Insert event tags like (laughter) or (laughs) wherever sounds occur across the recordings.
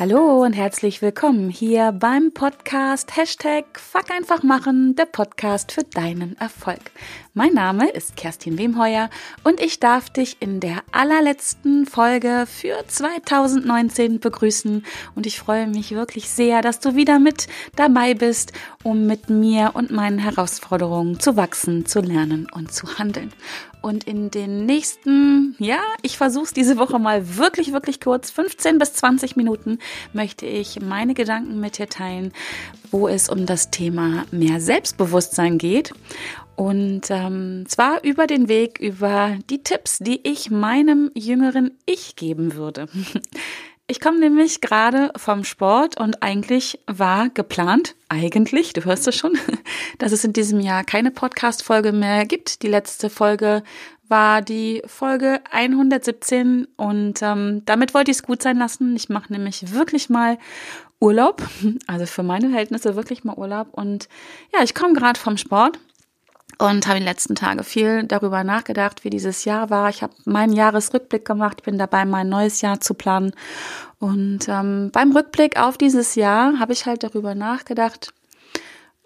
Hallo und herzlich willkommen hier beim Podcast Hashtag Fuck einfach machen, der Podcast für deinen Erfolg. Mein Name ist Kerstin Wemheuer und ich darf dich in der allerletzten Folge für 2019 begrüßen und ich freue mich wirklich sehr, dass du wieder mit dabei bist, um mit mir und meinen Herausforderungen zu wachsen, zu lernen und zu handeln. Und in den nächsten, ja, ich versuche es diese Woche mal wirklich, wirklich kurz, 15 bis 20 Minuten, möchte ich meine Gedanken mit dir teilen, wo es um das Thema mehr Selbstbewusstsein geht. Und ähm, zwar über den Weg, über die Tipps, die ich meinem jüngeren Ich geben würde. (laughs) Ich komme nämlich gerade vom Sport und eigentlich war geplant, eigentlich, du hörst es schon, (laughs) dass es in diesem Jahr keine Podcast-Folge mehr gibt. Die letzte Folge war die Folge 117 und ähm, damit wollte ich es gut sein lassen. Ich mache nämlich wirklich mal Urlaub, (laughs) also für meine Verhältnisse wirklich mal Urlaub und ja, ich komme gerade vom Sport und habe die letzten Tage viel darüber nachgedacht, wie dieses Jahr war. Ich habe meinen Jahresrückblick gemacht, bin dabei, mein neues Jahr zu planen. Und ähm, beim Rückblick auf dieses Jahr habe ich halt darüber nachgedacht,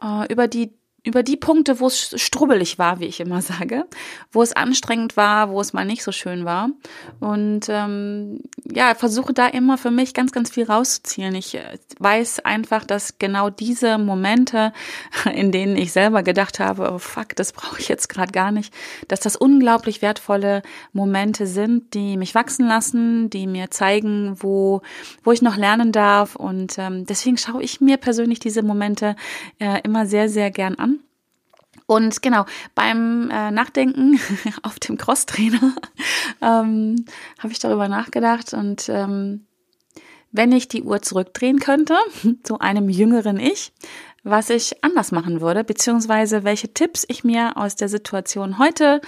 äh, über die über die Punkte, wo es strubbelig war, wie ich immer sage, wo es anstrengend war, wo es mal nicht so schön war. Und ähm, ja, versuche da immer für mich ganz, ganz viel rauszuziehen. Ich äh, weiß einfach, dass genau diese Momente, (laughs) in denen ich selber gedacht habe, oh fuck, das brauche ich jetzt gerade gar nicht, dass das unglaublich wertvolle Momente sind, die mich wachsen lassen, die mir zeigen, wo, wo ich noch lernen darf. Und ähm, deswegen schaue ich mir persönlich diese Momente äh, immer sehr, sehr gern an. Und genau, beim äh, Nachdenken (laughs) auf dem Crosstrainer (laughs) ähm, habe ich darüber nachgedacht und ähm, wenn ich die Uhr zurückdrehen könnte (laughs) zu einem jüngeren Ich, was ich anders machen würde, beziehungsweise welche Tipps ich mir aus der Situation heute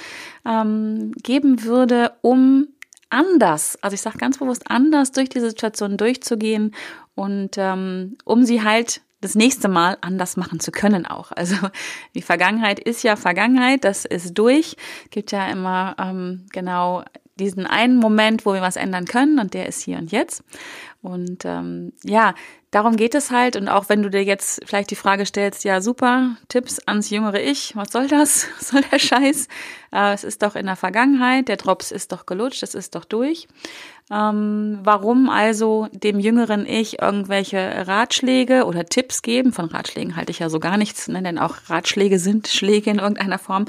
ähm, geben würde, um anders, also ich sage ganz bewusst anders durch die Situation durchzugehen und ähm, um sie halt das nächste Mal anders machen zu können auch. Also die Vergangenheit ist ja Vergangenheit, das ist durch. Gibt ja immer ähm, genau diesen einen Moment, wo wir was ändern können und der ist hier und jetzt. Und ähm, ja, darum geht es halt. Und auch wenn du dir jetzt vielleicht die Frage stellst, ja super, Tipps ans jüngere Ich, was soll das? (laughs) Was soll der Scheiß? Äh, es ist doch in der Vergangenheit, der Drops ist doch gelutscht, es ist doch durch. Ähm, warum also dem jüngeren Ich irgendwelche Ratschläge oder Tipps geben? Von Ratschlägen halte ich ja so gar nichts, ne? denn auch Ratschläge sind Schläge in irgendeiner Form.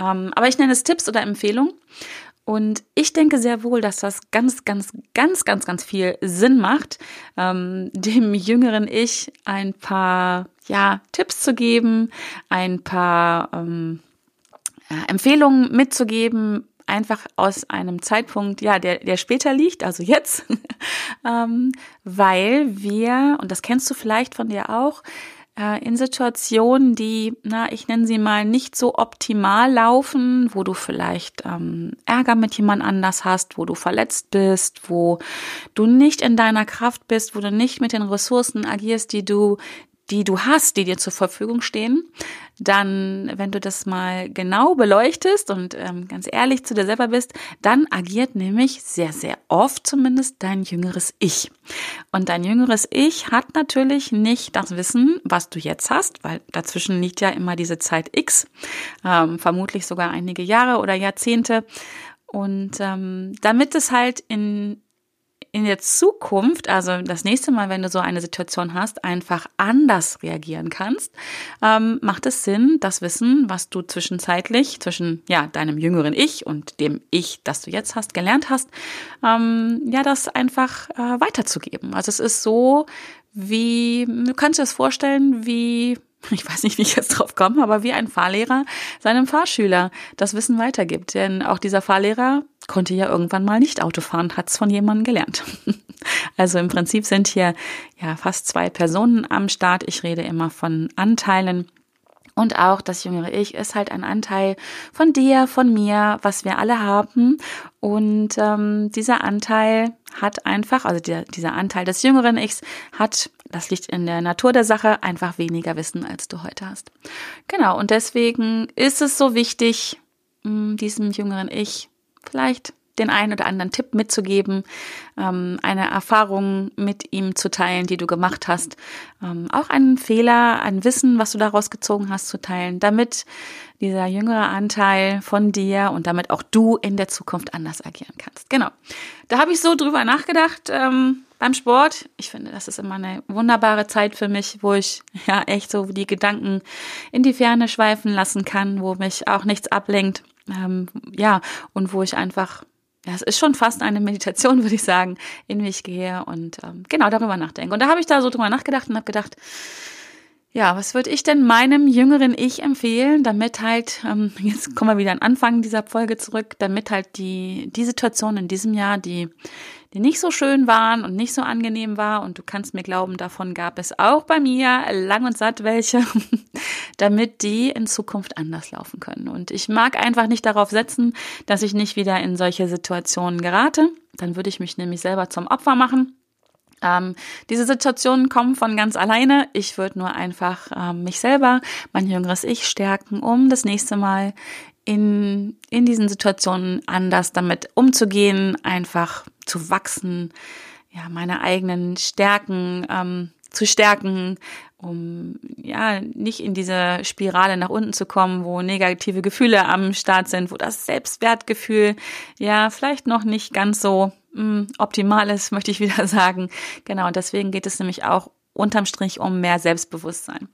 Ähm, aber ich nenne es Tipps oder Empfehlungen. Und ich denke sehr wohl, dass das ganz, ganz, ganz, ganz, ganz viel Sinn macht, ähm, dem jüngeren Ich ein paar ja, Tipps zu geben, ein paar ähm, Empfehlungen mitzugeben, einfach aus einem Zeitpunkt, ja, der, der später liegt, also jetzt, (laughs) ähm, weil wir, und das kennst du vielleicht von dir auch, äh, in Situationen, die, na, ich nenne sie mal nicht so optimal laufen, wo du vielleicht ähm, Ärger mit jemand anders hast, wo du verletzt bist, wo du nicht in deiner Kraft bist, wo du nicht mit den Ressourcen agierst, die du, die du hast, die dir zur Verfügung stehen, dann, wenn du das mal genau beleuchtest und ähm, ganz ehrlich zu dir selber bist, dann agiert nämlich sehr, sehr oft zumindest dein jüngeres Ich. Und dein jüngeres Ich hat natürlich nicht das Wissen, was du jetzt hast, weil dazwischen liegt ja immer diese Zeit X, ähm, vermutlich sogar einige Jahre oder Jahrzehnte. Und ähm, damit es halt in in der Zukunft, also das nächste Mal, wenn du so eine Situation hast, einfach anders reagieren kannst, ähm, macht es Sinn, das Wissen, was du zwischenzeitlich zwischen ja deinem jüngeren Ich und dem Ich, das du jetzt hast, gelernt hast, ähm, ja, das einfach äh, weiterzugeben. Also es ist so, wie du kannst dir das vorstellen, wie (laughs) ich weiß nicht, wie ich jetzt drauf komme, aber wie ein Fahrlehrer seinem Fahrschüler das Wissen weitergibt. Denn auch dieser Fahrlehrer konnte ja irgendwann mal nicht Auto fahren, hat es von jemandem gelernt. (laughs) Also im Prinzip sind hier ja fast zwei Personen am Start. Ich rede immer von Anteilen. Und auch das jüngere Ich ist halt ein Anteil von dir, von mir, was wir alle haben. Und ähm, dieser Anteil hat einfach, also der, dieser Anteil des jüngeren Ichs hat, das liegt in der Natur der Sache, einfach weniger Wissen, als du heute hast. Genau, und deswegen ist es so wichtig, diesem jüngeren Ich vielleicht den einen oder anderen Tipp mitzugeben, ähm, eine Erfahrung mit ihm zu teilen, die du gemacht hast, ähm, auch einen Fehler, ein Wissen, was du daraus gezogen hast, zu teilen, damit dieser jüngere Anteil von dir und damit auch du in der Zukunft anders agieren kannst. Genau. Da habe ich so drüber nachgedacht ähm, beim Sport. Ich finde, das ist immer eine wunderbare Zeit für mich, wo ich (laughs) ja echt so die Gedanken in die Ferne schweifen lassen kann, wo mich auch nichts ablenkt. Ähm, ja, und wo ich einfach ja, es ist schon fast eine Meditation, (laughs) würde ich sagen, in mich gehe und ähm, genau darüber nachdenke. Und da habe ich da so drüber nachgedacht und habe gedacht, ja, was würde ich denn meinem jüngeren Ich empfehlen, damit halt, ähm, (laughs) jetzt kommen wir wieder an Anfang dieser Folge zurück, damit halt die, die Situation in diesem Jahr, die, die nicht so schön waren und nicht so angenehm war, und du kannst mir glauben, davon gab es auch bei mir lang und satt welche, (laughs) damit die in Zukunft anders laufen können. Und ich mag einfach nicht darauf setzen, dass ich nicht wieder in solche Situationen gerate. Dann würde ich mich nämlich selber zum Opfer machen. Ähm, diese Situationen kommen von ganz alleine. Ich würde nur einfach ähm, mich selber, mein jüngeres Ich stärken, um das nächste Mal in, in diesen Situationen anders damit umzugehen, einfach zu wachsen, ja, meine eigenen Stärken ähm, zu stärken, um ja nicht in diese Spirale nach unten zu kommen, wo negative Gefühle am Start sind, wo das Selbstwertgefühl ja vielleicht noch nicht ganz so mh, mm, optimal ist, (laughs) möchte ich wieder sagen. Genau, und deswegen geht es nämlich auch unterm Strich um mehr Selbstbewusstsein.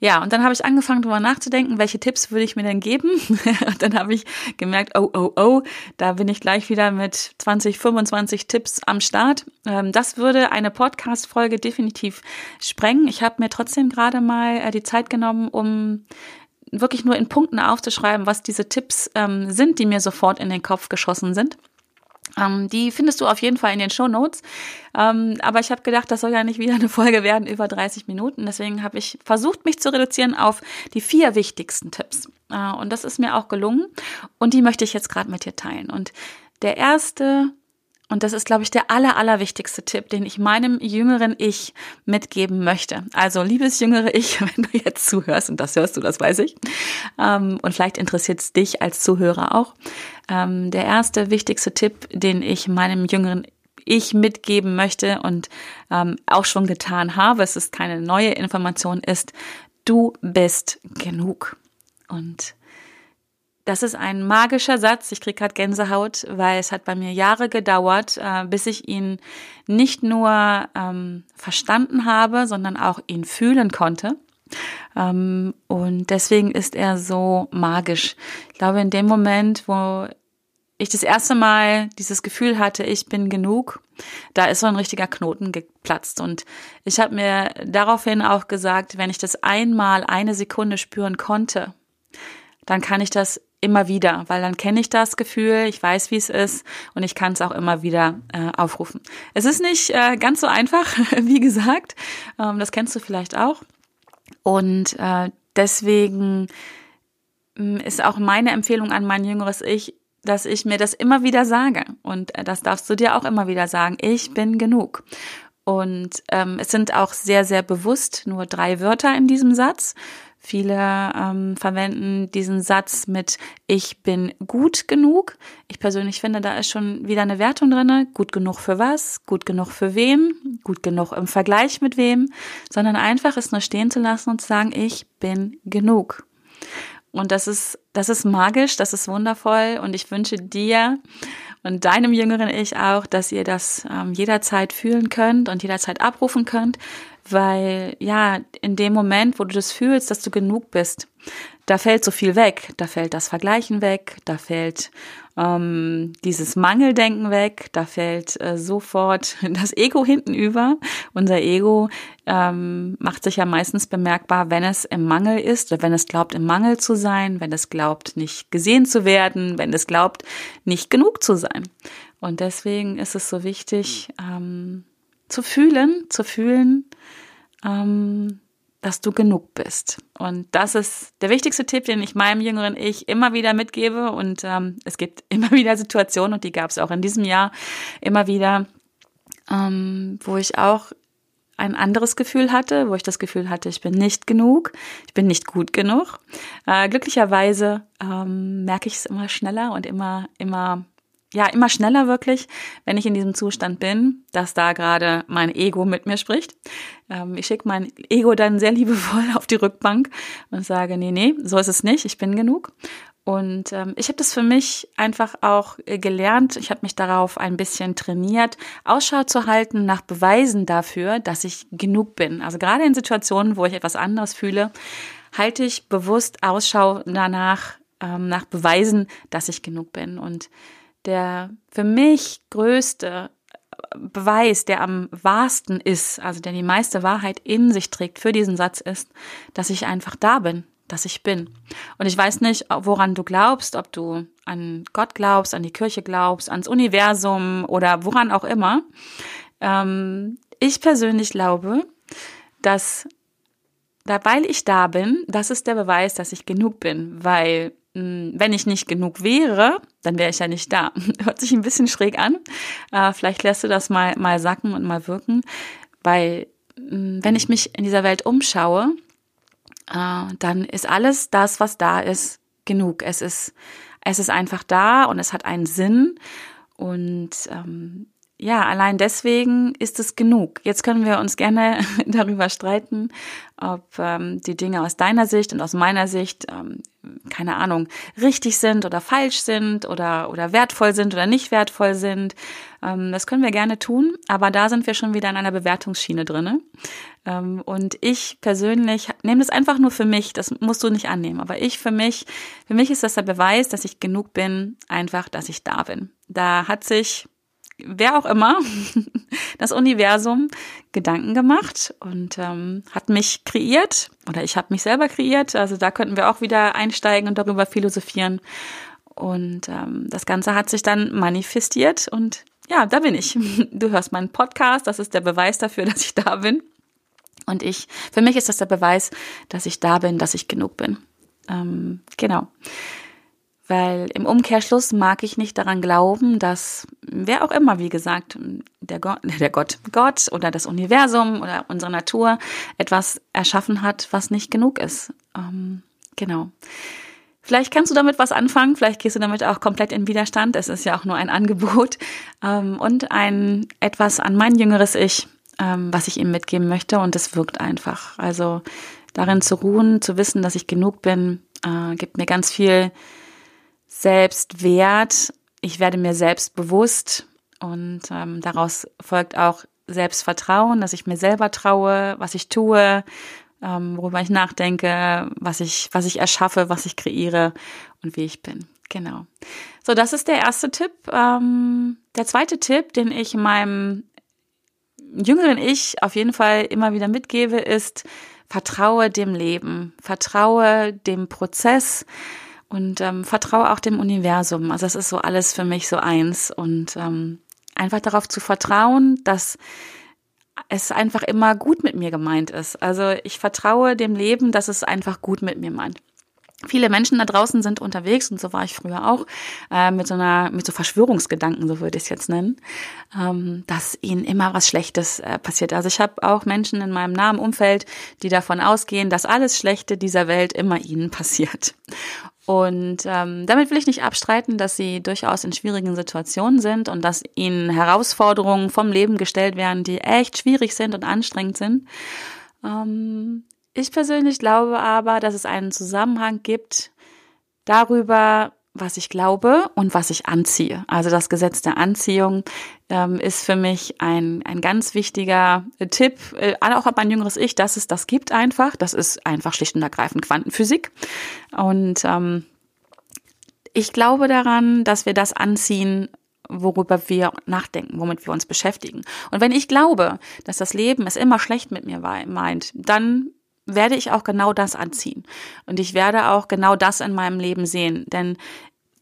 Ja, und dann habe ich angefangen, darüber nachzudenken, welche Tipps würde ich mir denn geben? (laughs) und dann habe ich gemerkt, oh, oh, oh, da bin ich gleich wieder mit 20, 25 Tipps am Start. Ähm, das würde eine Podcast-Folge definitiv sprengen. Ich habe mir trotzdem gerade mal äh, die Zeit genommen, um wirklich nur in Punkten aufzuschreiben, was diese Tipps ähm, sind, die mir sofort in den Kopf geschossen sind. Ähm, die findest du auf jeden Fall in den Show Notes. Ähm, aber ich habe gedacht, das soll ja nicht wieder eine Folge werden über 30 Minuten. Deswegen habe ich versucht, mich zu reduzieren auf die vier wichtigsten Tipps. Äh, und das ist mir auch gelungen. Und die möchte ich jetzt gerade mit dir teilen. Und der erste und das ist, glaube ich, der aller, allerwichtigste Tipp, den ich meinem jüngeren Ich mitgeben möchte. Also, liebes jüngere Ich, (laughs) wenn du jetzt zuhörst, und das hörst du, das weiß ich, ähm, und vielleicht interessiert es dich als Zuhörer auch. Ähm, der erste, wichtigste Tipp, den ich meinem jüngeren ich mitgeben möchte und ähm, auch schon getan habe, es ist keine neue Information, ist, du bist genug. Und das ist ein magischer Satz. Ich kriege gerade Gänsehaut, weil es hat bei mir Jahre gedauert, äh, bis ich ihn nicht nur ähm, verstanden habe, sondern auch ihn fühlen konnte. Ähm, und deswegen ist er so magisch. Ich glaube, in dem Moment, wo ich das erste Mal dieses Gefühl hatte, ich bin genug, da ist so ein richtiger Knoten geplatzt. Und ich habe mir daraufhin auch gesagt, wenn ich das einmal eine Sekunde spüren konnte, dann kann ich das immer wieder, weil dann kenne ich das Gefühl, ich weiß, wie es ist und ich kann es auch immer wieder äh, aufrufen. Es ist nicht äh, ganz so einfach, (laughs) wie gesagt, ähm, das kennst du vielleicht auch. Und äh, deswegen mm, ist auch meine Empfehlung an mein jüngeres Ich, dass ich mir das immer wieder sage. Und äh, das darfst du dir auch immer wieder sagen. Ich bin genug. Und ähm, es sind auch sehr, sehr bewusst nur drei Wörter in diesem Satz. Viele ähm, verwenden diesen Satz mit Ich bin gut genug. Ich persönlich finde, da ist schon wieder eine Wertung drinne. Gut genug für was? Gut genug für wen? Gut genug im Vergleich mit wem? Sondern einfach es nur stehen zu lassen und zu sagen, ich bin genug. Und das ist, das ist magisch, das ist wundervoll und ich wünsche dir und deinem jüngeren Ich auch, dass ihr das ähm, jederzeit fühlen könnt und jederzeit abrufen könnt, weil ja, in dem Moment, wo du das fühlst, dass du genug bist, da fällt so viel weg. Da fällt das Vergleichen weg, da fällt ähm, dieses Mangeldenken weg, da fällt äh, sofort (laughs) das Ego hinten über. Unser Ego ähm, macht sich ja meistens bemerkbar, wenn es im Mangel ist oder wenn es glaubt, im Mangel zu sein, wenn es glaubt, nicht gesehen zu werden, wenn es glaubt, nicht genug zu sein. Und deswegen ist es so wichtig, ähm, zu fühlen, zu fühlen, ähm, dass du genug bist. Und das ist der wichtigste Tipp, den ich meinem jüngeren Ich immer wieder mitgebe. Und ähm, es gibt (laughs) immer wieder Situationen, und die gab es auch in diesem Jahr immer wieder, ähm, wo ich auch ein anderes Gefühl hatte, wo ich das Gefühl hatte, ich bin nicht genug, ich bin nicht gut genug. Äh, glücklicherweise ähm, merke ich es immer schneller und immer, immer ja, immer schneller wirklich, wenn ich in diesem Zustand bin, dass da gerade mein Ego mit mir spricht. Ähm, ich schicke mein Ego dann sehr liebevoll (laughs) auf die Rückbank und sage, nee, nee, so ist es nicht, ich bin genug. Und ähm, ich habe das für mich einfach auch äh, gelernt. Ich habe mich darauf ein bisschen trainiert, Ausschau zu halten nach Beweisen dafür, dass ich genug bin. Also gerade in Situationen, wo ich etwas anderes fühle, halte ich bewusst Ausschau danach, ähm, nach Beweisen, dass ich genug bin. Und der für mich größte Beweis, der am wahrsten ist, also der die meiste Wahrheit in sich trägt für diesen Satz ist, dass ich einfach da bin, dass ich bin. Und ich weiß nicht, woran du glaubst, ob du an Gott glaubst, an die Kirche glaubst, ans Universum oder woran auch immer. Ähm, ich persönlich glaube, dass da, weil ich da bin, das ist der Beweis, dass ich genug bin, weil wenn ich nicht genug wäre, dann wäre ich ja nicht da. (laughs) Hört sich ein bisschen schräg an. Äh, vielleicht lässt du das mal, mal sacken und mal wirken, weil hm, wenn ich mich in dieser Welt umschaue, äh, dann ist alles das, was da ist, genug. Es ist, es ist einfach da und es hat einen Sinn. Und ähm, ja, allein deswegen ist es genug. Jetzt können wir uns gerne (laughs) darüber streiten, ob ähm, die Dinge aus deiner Sicht und aus meiner Sicht, ähm, keine Ahnung, richtig sind oder falsch sind oder, oder wertvoll sind oder nicht wertvoll sind. Ähm, das können wir gerne tun, aber da sind wir schon wieder in einer Bewertungsschiene drinne. Ähm, und ich persönlich nehme das einfach nur für mich, das musst du nicht annehmen, aber ich für mich, für mich ist das der Beweis, dass ich genug bin, einfach, dass ich da bin. Da hat sich wer auch immer, (laughs) das Universum Gedanken gemacht und ähm, hat mich kreiert oder ich habe mich selber kreiert. Also da könnten wir auch wieder einsteigen und darüber philosophieren. Und ähm, das Ganze hat sich dann manifestiert und ja, da bin ich. (laughs) Du hörst meinen Podcast, das ist der Beweis dafür, (laughs) dass ich da bin. Und ich, für mich ist das der Beweis, dass ich da bin, dass ich genug bin. Ähm, genau. Weil im Umkehrschluss mag ich nicht daran glauben, dass wer auch immer, wie gesagt, der Gott, (laughs) der Gott, Gott oder das Universum oder unsere Natur etwas erschaffen hat, was nicht genug ist. Ähm, genau. Vielleicht kannst du damit was anfangen, vielleicht gehst du damit auch komplett in Widerstand. Es ist ja auch nur ein Angebot ähm, und ein etwas an mein jüngeres Ich, ähm, was ich ihm mitgeben möchte und es wirkt einfach. Also darin zu ruhen, zu wissen, dass ich genug bin, äh, gibt mir ganz viel Selbstwert, ich werde mir selbst bewusst und ähm, daraus folgt auch Selbstvertrauen, dass ich mir selber traue, was ich tue, ähm, worüber ich nachdenke, was ich, was ich erschaffe, was ich kreiere und wie ich bin. Genau. So, das ist der erste Tipp. Ähm, der zweite Tipp, den ich meinem jüngeren Ich auf jeden Fall immer wieder mitgebe, ist, vertraue dem Leben, vertraue dem Prozess, und ähm, vertraue auch dem Universum. Also das ist so alles für mich so eins und ähm, einfach darauf zu vertrauen, dass es einfach immer gut mit mir gemeint ist. Also ich vertraue dem Leben, dass es einfach gut mit mir meint. Viele Menschen da draußen sind unterwegs und so war ich früher auch äh, mit so einer mit so Verschwörungsgedanken, so würde ich es jetzt nennen, ähm, dass ihnen immer was Schlechtes äh, passiert. Also ich habe auch Menschen in meinem nahen Umfeld, die davon ausgehen, dass alles Schlechte dieser Welt immer ihnen passiert. Und ähm, damit will ich nicht abstreiten, dass sie durchaus in schwierigen Situationen sind und dass ihnen Herausforderungen vom Leben gestellt werden, die echt schwierig sind und anstrengend sind. Ähm, ich persönlich glaube aber, dass es einen Zusammenhang gibt darüber, was ich glaube und was ich anziehe. Also das Gesetz der Anziehung ähm, ist für mich ein, ein ganz wichtiger äh, Tipp, äh, auch an mein jüngeres Ich, dass es das gibt einfach. Das ist einfach schlicht und ergreifend Quantenphysik. Und ähm, ich glaube daran, dass wir das anziehen, worüber wir nachdenken, womit wir uns beschäftigen. Und wenn ich glaube, dass das Leben es immer schlecht mit mir meint, dann werde ich auch genau das anziehen. Und ich werde auch genau das in meinem Leben sehen. Denn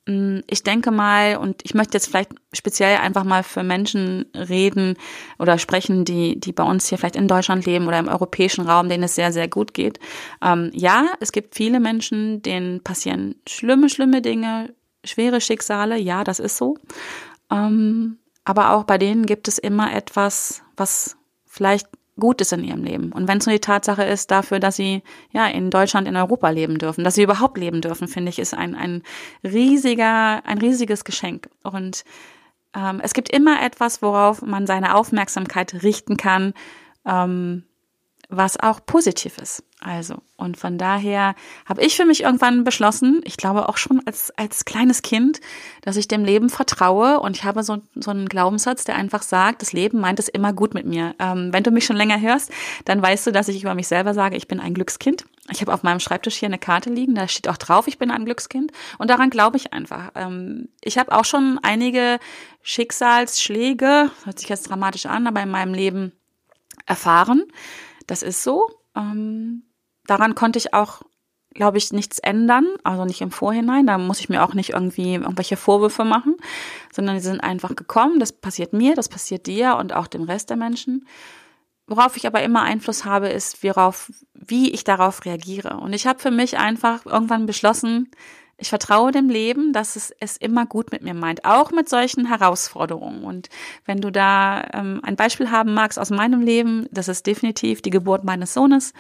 mm, ich denke mal, und ich möchte jetzt vielleicht speziell einfach mal für Menschen reden oder sprechen, die, die bei uns hier vielleicht in Deutschland leben oder im europäischen Raum, denen es sehr, sehr gut geht. Ähm, ja, es gibt viele Menschen, denen passieren schlimme, schlimme Dinge, schwere Schicksale. Ja, das ist so. Ähm, aber auch bei denen gibt es immer etwas, was vielleicht gut ist in ihrem Leben. Und wenn es nur die Tatsache ist dafür, dass sie ja in Deutschland, in Europa leben dürfen, dass sie überhaupt leben dürfen, finde ich, ist ein, ein riesiger, ein riesiges Geschenk. Und ähm, es gibt immer etwas, worauf man seine Aufmerksamkeit richten kann, ähm, was auch positiv ist. Also, und von daher habe ich für mich irgendwann beschlossen, ich glaube auch schon als, als kleines Kind, dass ich dem Leben vertraue und ich habe so, so einen Glaubenssatz, der einfach sagt, das Leben meint es immer gut mit mir. Ähm, wenn du mich schon länger hörst, dann weißt du, dass ich über mich selber sage, ich bin ein Glückskind. Ich habe auf meinem Schreibtisch hier eine Karte liegen, da steht auch drauf, ich bin ein Glückskind und daran glaube ich einfach. Ähm, ich habe auch schon einige Schicksalsschläge, hört sich jetzt dramatisch an, aber in meinem Leben erfahren. Das ist so. Ähm, daran konnte ich auch, glaube ich, nichts ändern, also nicht im Vorhinein. Da muss ich mir auch nicht irgendwie irgendwelche Vorwürfe machen, sondern die sind einfach gekommen. Das passiert mir, das passiert dir und auch dem Rest der Menschen. Worauf ich aber immer Einfluss habe, ist, worauf, wie ich darauf reagiere. Und ich habe für mich einfach irgendwann beschlossen, ich vertraue dem Leben, dass es es immer gut mit mir meint, auch mit solchen Herausforderungen. Und wenn du da ähm, ein Beispiel haben magst aus meinem Leben, das ist definitiv die Geburt meines Sohnes.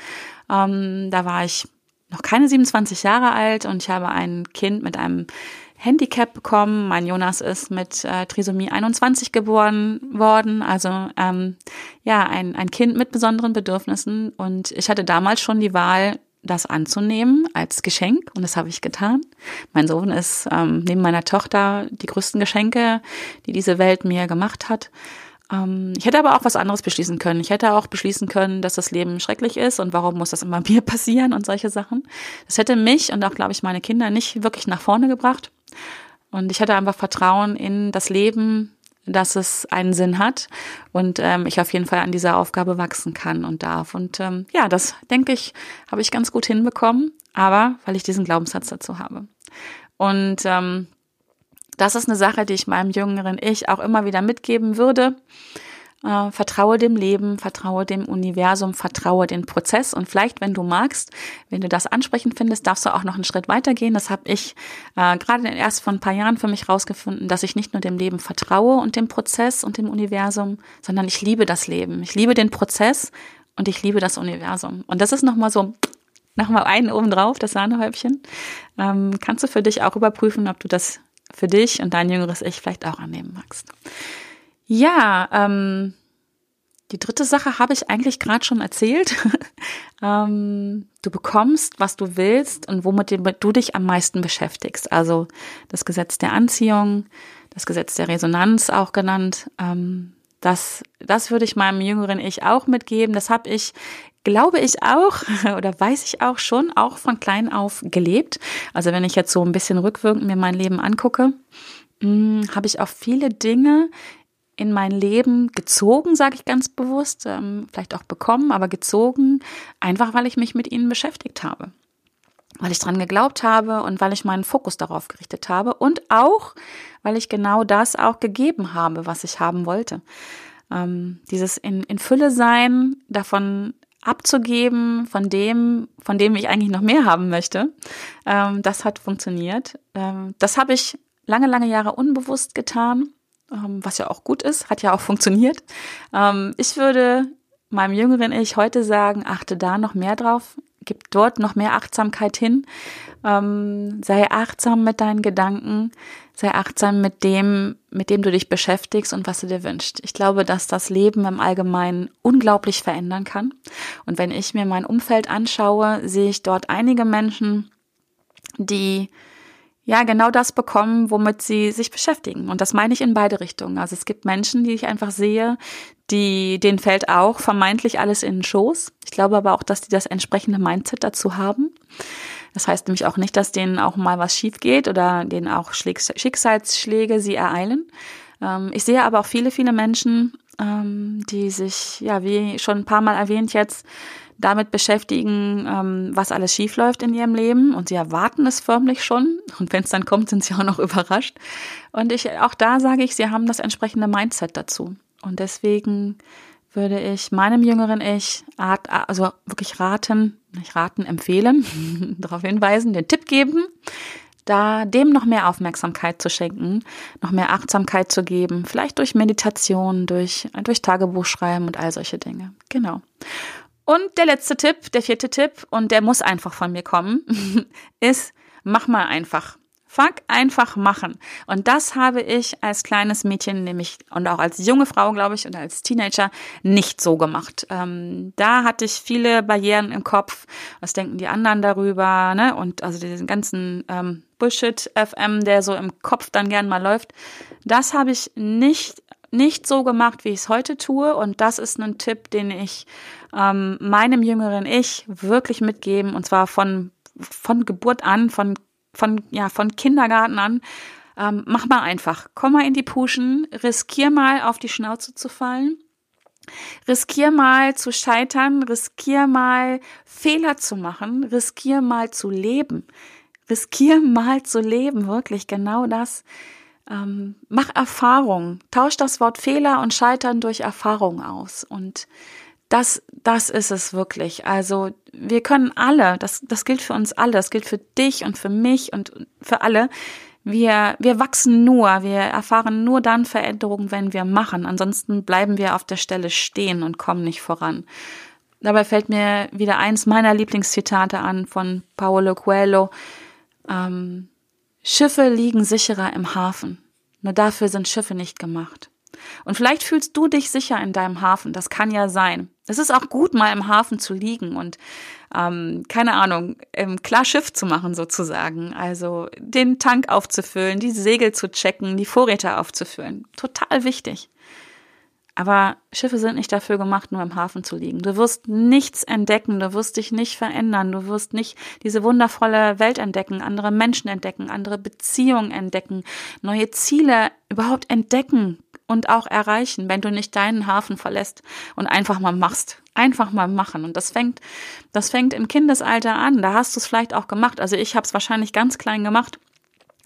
Ähm, da war ich noch keine 27 Jahre alt und ich habe ein Kind mit einem Handicap bekommen. Mein Jonas ist mit äh, Trisomie 21 geboren worden, also ähm, ja, ein, ein Kind mit besonderen Bedürfnissen. Und ich hatte damals schon die Wahl, das anzunehmen als Geschenk und das habe ich getan. Mein Sohn ist ähm, neben meiner Tochter die größten Geschenke, die diese Welt mir gemacht hat. Ähm, ich hätte aber auch was anderes beschließen können. Ich hätte auch beschließen können, dass das Leben schrecklich ist und warum muss das immer (laughs) mir passieren und solche Sachen. Das hätte mich und auch, glaube ich, meine Kinder nicht wirklich nach vorne gebracht. Und ich hatte einfach Vertrauen in das Leben, dass es einen Sinn hat und ähm, ich auf jeden Fall an dieser Aufgabe wachsen kann und darf. Und ähm, ja, das denke ich, habe ich ganz gut hinbekommen, aber weil ich diesen Glaubenssatz dazu habe. Und ähm, das ist eine Sache, die ich meinem jüngeren Ich auch immer wieder mitgeben würde. Äh, vertraue dem Leben, vertraue dem Universum, vertraue den Prozess und vielleicht, wenn du magst, wenn du das ansprechend findest, darfst du auch noch einen Schritt weitergehen. Das habe ich äh, gerade erst vor ein paar Jahren für mich rausgefunden, dass ich nicht nur dem Leben vertraue und dem Prozess und dem Universum, sondern ich liebe das Leben. Ich liebe den Prozess und ich liebe das Universum. Und das ist nochmal so nochmal einen oben drauf, das Sahnehäubchen. Ähm, kannst du für dich auch überprüfen, ob du das für dich und dein jüngeres Ich vielleicht auch annehmen magst. Ja, ähm, die dritte Sache habe ich eigentlich gerade schon erzählt. (laughs) ähm, du bekommst, was du willst und womit du dich am meisten beschäftigst. Also das Gesetz der Anziehung, das Gesetz der Resonanz auch genannt. Ähm, das, das würde ich meinem jüngeren Ich auch mitgeben. Das habe ich, glaube ich auch (laughs) oder weiß ich auch schon, auch von klein auf gelebt. Also wenn ich jetzt so ein bisschen rückwirkend mir mein Leben angucke, hm, habe ich auch viele Dinge in mein Leben gezogen, sage ich ganz bewusst, ähm, vielleicht auch bekommen, aber gezogen, einfach weil ich mich mit ihnen beschäftigt habe. Weil ich dran geglaubt habe und weil ich meinen Fokus darauf gerichtet habe und auch, weil ich genau das auch gegeben habe, was ich haben wollte. Ähm, dieses in, in Fülle sein, davon abzugeben, von dem, von dem ich eigentlich noch mehr haben möchte, ähm, das hat funktioniert. Ähm, das habe ich lange, lange Jahre unbewusst getan was ja auch gut ist, hat ja auch funktioniert. Ähm, ich würde meinem jüngeren Ich heute sagen, achte da noch mehr drauf, gib dort noch mehr Achtsamkeit hin, ähm, sei achtsam mit deinen Gedanken, sei achtsam mit dem, mit dem du dich beschäftigst und was du dir wünschst. Ich glaube, dass das Leben im Allgemeinen unglaublich verändern kann. Und wenn ich mir mein Umfeld anschaue, sehe ich dort einige Menschen, die ja genau das bekommen, womit sie sich beschäftigen. Und das meine ich in beide Richtungen. Also es gibt Menschen, die ich einfach sehe, die, denen fällt auch vermeintlich alles in den Schoß. Ich glaube aber auch, dass die das entsprechende Mindset dazu haben. Das heißt nämlich auch nicht, dass denen auch mal was schief geht oder denen auch Schicksalsschläge sie ereilen. Ähm, ich sehe aber auch viele, viele Menschen, ähm, die sich, ja, wie schon ein paar Mal erwähnt jetzt, damit beschäftigen, ähm, was alles schiefläuft in ihrem Leben und sie erwarten es förmlich schon und wenn es dann kommt, sind sie auch noch (laughs) überrascht. Und ich auch da sage ich, sie haben das entsprechende Mindset dazu. Und deswegen würde ich meinem jüngeren Ich also wirklich raten, nicht raten, empfehlen, (laughs) darauf hinweisen, den Tipp geben, da dem noch mehr Aufmerksamkeit zu schenken, noch mehr Achtsamkeit zu geben, vielleicht durch Meditation, durch, durch Tagebuchschreiben und all solche Dinge. Genau. Und der letzte Tipp, der vierte Tipp, und der muss einfach von mir kommen, (laughs) ist, mach mal einfach. Fuck einfach machen. Und das habe ich als kleines Mädchen, nämlich und auch als junge Frau, glaube ich, oder als Teenager nicht so gemacht. Ähm, da hatte ich viele Barrieren im Kopf. Was denken die anderen darüber? Ne? Und also diesen ganzen ähm, Bullshit FM, der so im Kopf dann gern mal läuft. Das habe ich nicht nicht so gemacht, wie ich es heute tue. Und das ist ein Tipp, den ich ähm, meinem jüngeren Ich wirklich mitgeben. Und zwar von von Geburt an, von von, ja, von Kindergarten an. Ähm, mach mal einfach. Komm mal in die Puschen, riskier mal auf die Schnauze zu fallen. Riskier mal zu scheitern, riskier mal Fehler zu machen, riskier mal zu leben. Riskier mal zu leben, wirklich genau das. Ähm, mach Erfahrung, tausch das Wort Fehler und Scheitern durch Erfahrung aus. Und das, das ist es wirklich. Also wir können alle, das, das gilt für uns alle, das gilt für dich und für mich und für alle. Wir, wir wachsen nur, wir erfahren nur dann Veränderungen, wenn wir machen. Ansonsten bleiben wir auf der Stelle stehen und kommen nicht voran. Dabei fällt mir wieder eins meiner Lieblingszitate an von Paolo Coelho. Ähm, Schiffe liegen sicherer im Hafen. Nur dafür sind Schiffe nicht gemacht. Und vielleicht fühlst du dich sicher in deinem Hafen. Das kann ja sein. Es ist auch gut, mal im Hafen zu liegen und ähm, keine Ahnung, ähm, klar Schiff zu machen sozusagen. Also den Tank aufzufüllen, die Segel zu checken, die Vorräte aufzufüllen. Total wichtig. Aber Schiffe sind nicht dafür gemacht, nur im Hafen zu liegen. Du wirst nichts entdecken, du wirst dich nicht verändern, du wirst nicht diese wundervolle Welt entdecken, andere Menschen entdecken, andere Beziehungen entdecken, neue Ziele überhaupt entdecken und auch erreichen, wenn du nicht deinen Hafen verlässt und einfach mal machst. Einfach mal machen. Und das fängt, das fängt im Kindesalter an. Da hast du es vielleicht auch gemacht. Also ich habe es wahrscheinlich ganz klein gemacht.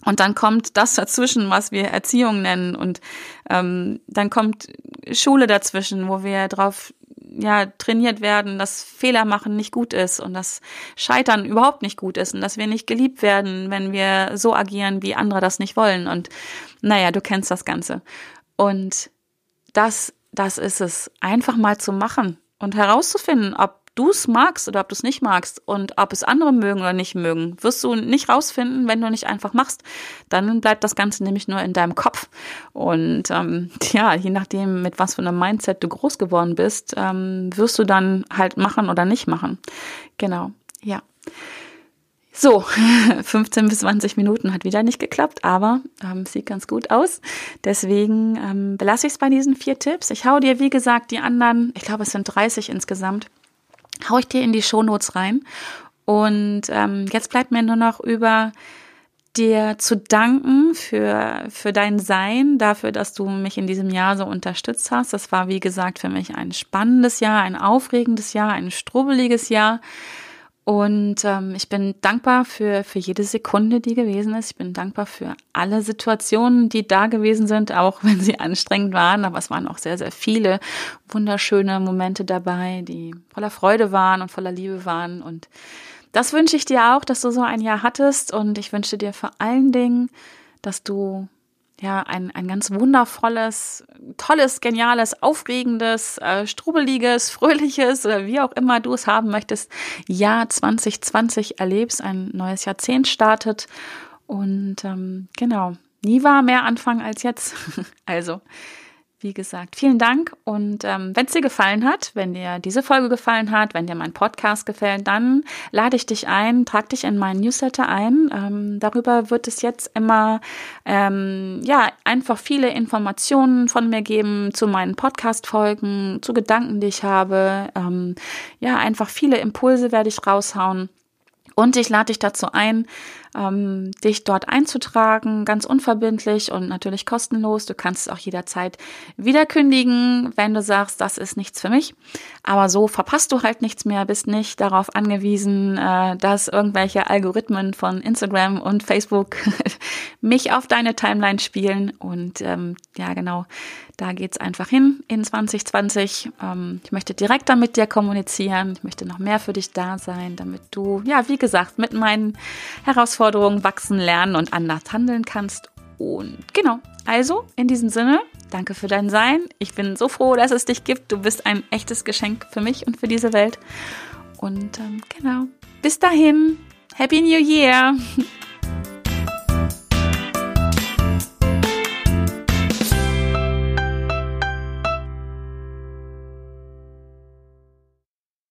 Und dann kommt das dazwischen, was wir Erziehung nennen. Und ähm, dann kommt Schule dazwischen, wo wir drauf ja, trainiert werden, dass Fehler machen nicht gut ist und dass Scheitern überhaupt nicht gut ist und dass wir nicht geliebt werden, wenn wir so agieren, wie andere das nicht wollen. Und naja, du kennst das Ganze. Und das, das ist es, einfach mal zu machen und herauszufinden, ob du es magst oder ob du es nicht magst und ob es andere mögen oder nicht mögen, wirst du nicht rausfinden, wenn du nicht einfach machst. Dann bleibt das Ganze nämlich nur in deinem Kopf. Und ähm, (laughs) ja, je nachdem, mit was für einem Mindset du groß geworden bist, ähm, wirst du dann halt machen oder nicht machen. Genau, ja. So, (laughs) 15 bis 20 Minuten hat wieder nicht geklappt, aber ähm, sieht ganz gut aus. Deswegen ähm, belasse ich es bei diesen vier Tipps. Ich hau dir, wie gesagt, die anderen, ich glaube, es sind 30 insgesamt, hau ich dir in die Shownotes rein. Und ähm, jetzt bleibt mir nur noch über dir zu danken für, für dein Sein, dafür, dass du mich in diesem Jahr so unterstützt hast. Das war, wie gesagt, für mich ein spannendes Jahr, ein aufregendes Jahr, ein strubbeliges Jahr. Und ähm, ich bin dankbar für, für jede Sekunde, die gewesen ist. Ich bin dankbar für alle Situationen, die da gewesen sind, auch wenn sie anstrengend waren. Aber es waren auch sehr, sehr viele wunderschöne Momente dabei, die voller Freude waren und voller Liebe waren. Und das wünsche ich dir auch, dass du so ein Jahr hattest. Und ich wünsche dir vor allen Dingen, dass du ja, ein, ein ganz wundervolles, tolles, geniales, aufregendes, äh, strubeliges, (laughs) fröhliches oder wie auch immer du es haben möchtest, Jahr 2020 erlebst, ein neues Jahrzehnt startet. Und ähm, genau, nie war mehr Anfang als jetzt. (laughs) also wie gesagt, vielen Dank. Und ähm, wenn es dir gefallen hat, wenn dir diese Folge gefallen hat, wenn dir mein Podcast gefällt, dann lade ich dich ein, trag dich in meinen Newsletter ein. Ähm, darüber wird es jetzt immer ähm, ja einfach viele Informationen von mir geben zu meinen Podcast-Folgen, zu Gedanken, die ich habe. Ähm, ja, einfach viele Impulse werde ich raushauen. Und ich lade dich dazu ein, ähm, dich dort einzutragen, ganz unverbindlich und natürlich kostenlos. Du kannst es auch jederzeit wieder kündigen, wenn du sagst, das ist nichts für mich. Aber so verpasst du halt nichts mehr, bist nicht darauf angewiesen, äh, dass irgendwelche Algorithmen von Instagram und Facebook (laughs) mich auf deine Timeline spielen. Und ähm, ja, genau, da geht's einfach hin in 2020. Ähm, ich möchte direkter mit dir kommunizieren. Ich möchte noch mehr für dich da sein, damit du, ja, wie gesagt, mit meinen Herausforderungen wachsen, lernen und anders handeln kannst. Und genau, also in diesem Sinne, danke für dein Sein. Ich bin so froh, dass es dich gibt. Du bist ein echtes Geschenk für mich und für diese Welt. Und ähm, genau, bis dahin, Happy New Year! (laughs)